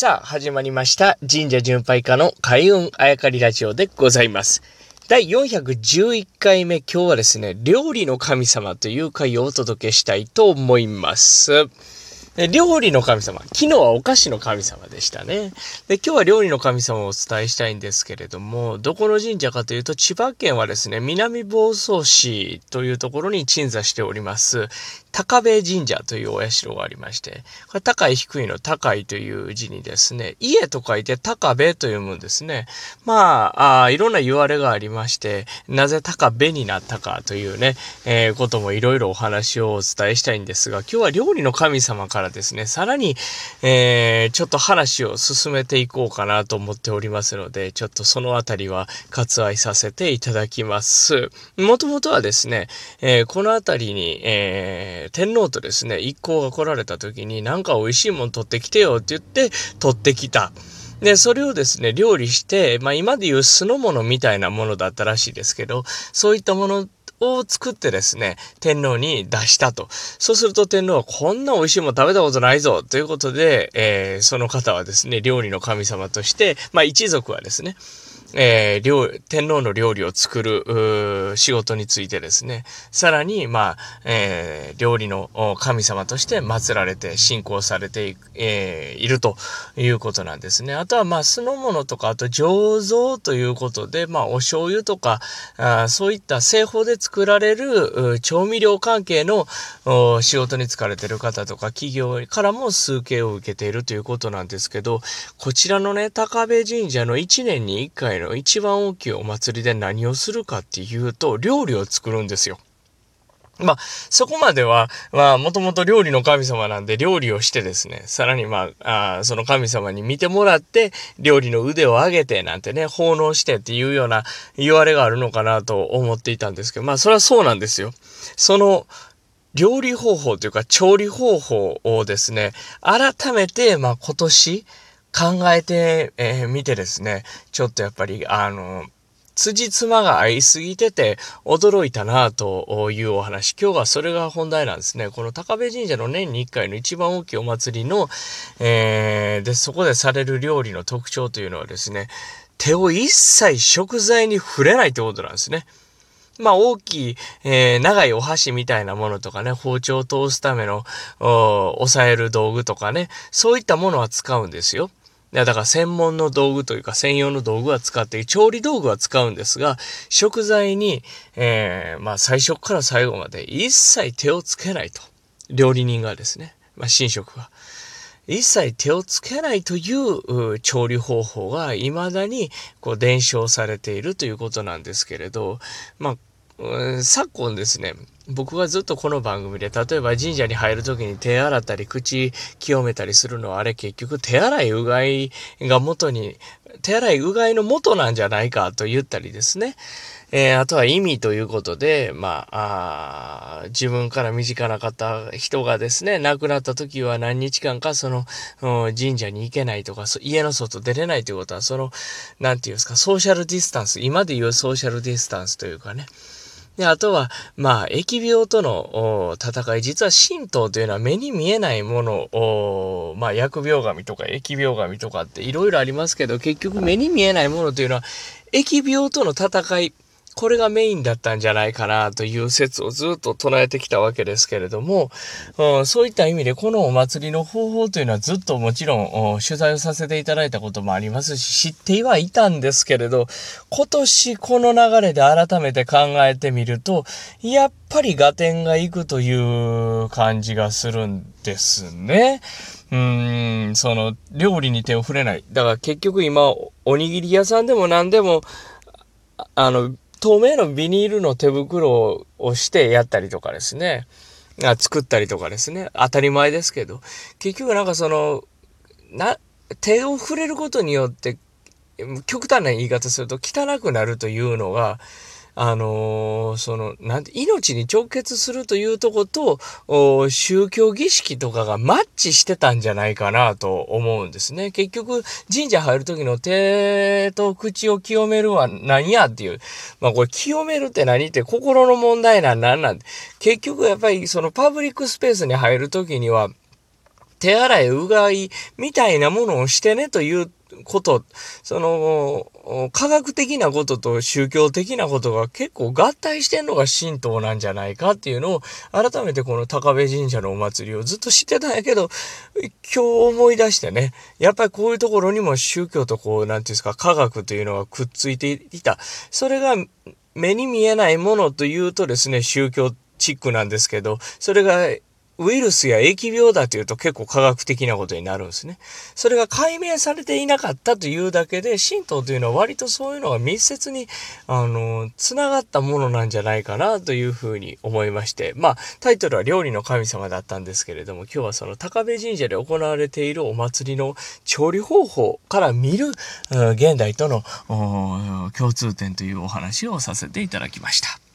さあ、始まりました。神社巡拝家の開運あやかりラジオでございます。第411回目、今日はですね、料理の神様という回をお届けしたいと思います。え料理の神様。昨日はお菓子の神様でしたね。で、今日は料理の神様をお伝えしたいんですけれども、どこの神社かというと、千葉県はですね、南房総市というところに鎮座しております、高部神社というお社がありまして、これ高い低いの高いという字にですね、家と書いて高部と読むんですね。まあ、あいろんな言われがありまして、なぜ高部になったかというね、えーこともいろいろお話をお伝えしたいんですが、今日は料理の神様からですね、さらに、えーちょっと話を進めていこうかなと思っておりますので、ちょっとそのあたりは割愛させていただきます。もともとはですね、えーこのあたりに、えー天皇とですね、一行が来られた時に、なんか美味しいもん取ってきてよって言って、取ってきた。で、それをですね、料理して、まあ今でいう酢の物みたいなものだったらしいですけど、そういったものを作ってですね、天皇に出したと。そうすると天皇はこんな美味しいもん食べたことないぞということで、えーその方はですね、料理の神様として、まあ一族はですね、えー料天皇の料理を作る仕事についてですね、さらに、まあ、えー料理の神様として祀られて信仰されてい、えーいるということなんですね。あとは、まあ、酢の物とか、あと醸造ということで、まあ、お醤油とか、あそういった製法で作られる調味料関係の仕事に就かれている方とか企業からも数形を受けているということなんですけど、こちらのね、高部神社の1年に1回の一番大きいお祭りで何をするかっていうと、料理を作るんですよ。まあ、そこまでは、まあ、もともと料理の神様なんで料理をしてですね、さらにまあ、あその神様に見てもらって、料理の腕を上げてなんてね、奉納してっていうような言われがあるのかなと思っていたんですけど、まあ、それはそうなんですよ。その、料理方法というか調理方法をですね、改めて、まあ、今年考えて、えー見てですね、ちょっとやっぱり、あの、辻褄が合いすぎてて驚いたなというお話。今日はそれが本題なんですね。この高部神社の年に1回の一番大きいお祭りの、えーで、そこでされる料理の特徴というのはですね、手を一切食材に触れないということなんですね。まあ大きい、えー長いお箸みたいなものとかね、包丁を通すための、押さえる道具とかね、そういったものは使うんですよ。いやだから専門の道具というか専用の道具は使って、調理道具は使うんですが、食材に、えーまあ最初から最後まで一切手をつけないと。料理人がですね、まあ神職が。一切手をつけないという調理方法が未だにこう伝承されているということなんですけれど、まあ、昨今ですね、僕がずっとこの番組で、例えば神社に入るときに手洗ったり口清めたりするのはあれ結局手洗いうがいが元に、手洗いうがいの元なんじゃないかと言ったりですね。えーあとは意味ということで、まあ、あ自分から身近な方、人がですね、亡くなった時は何日間かその、神社に行けないとか、家の外出れないということは、その、なんていうんですか、ソーシャルディスタンス、今で言うソーシャルディスタンスというかね、で、あとは、まあ、疫病との戦い、実は神道というのは目に見えないものを、まあ、疫病神とか疫病神とかっていろいろありますけど、結局目に見えないものというのは、疫病との戦い、これがメインだったんじゃないかなという説をずっと唱えてきたわけですけれども、うんそういった意味でこのお祭りの方法というのはずっともちろん取材をさせていただいたこともありますし、知ってはいたんですけれど、今年この流れで改めて考えてみると、やっぱり合点がいくという感じがするんですね。うーん、その、料理に手を触れない。だから結局今、おにぎり屋さんでも何でも、あの、透明のビニールの手袋をしてやったりとかですね。あ作ったりとかですね。当たり前ですけど。結局なんかその、な、手を触れることによって、極端な言い方すると汚くなるというのが、あのーその、なんて、命に直結するというとこと、宗教儀式とかがマッチしてたんじゃないかなと思うんですね。結局、神社入る時の手と口を清めるは何やっていう。まあこれ清めるって何って心の問題なんなんなん結局やっぱりそのパブリックスペースに入る時には、手洗い、うがいみたいなものをしてねということ、その、科学的なことと宗教的なことが結構合体してんのが神道なんじゃないかっていうのを、改めてこの高部神社のお祭りをずっと知ってたんやけど、今日思い出してね、やっぱりこういうところにも宗教とこう、なんていうんですか、科学というのがくっついていた。それが目に見えないものというとですね、宗教チックなんですけど、それがウイルスや疫病だというと結構科学的なことになるんですね。それが解明されていなかったというだけで、神道というのは割とそういうのが密接に、あの、繋がったものなんじゃないかなというふうに思いまして、まあ、タイトルは料理の神様だったんですけれども、今日はその高部神社で行われているお祭りの調理方法から見る、現代との共通点というお話をさせていただきました。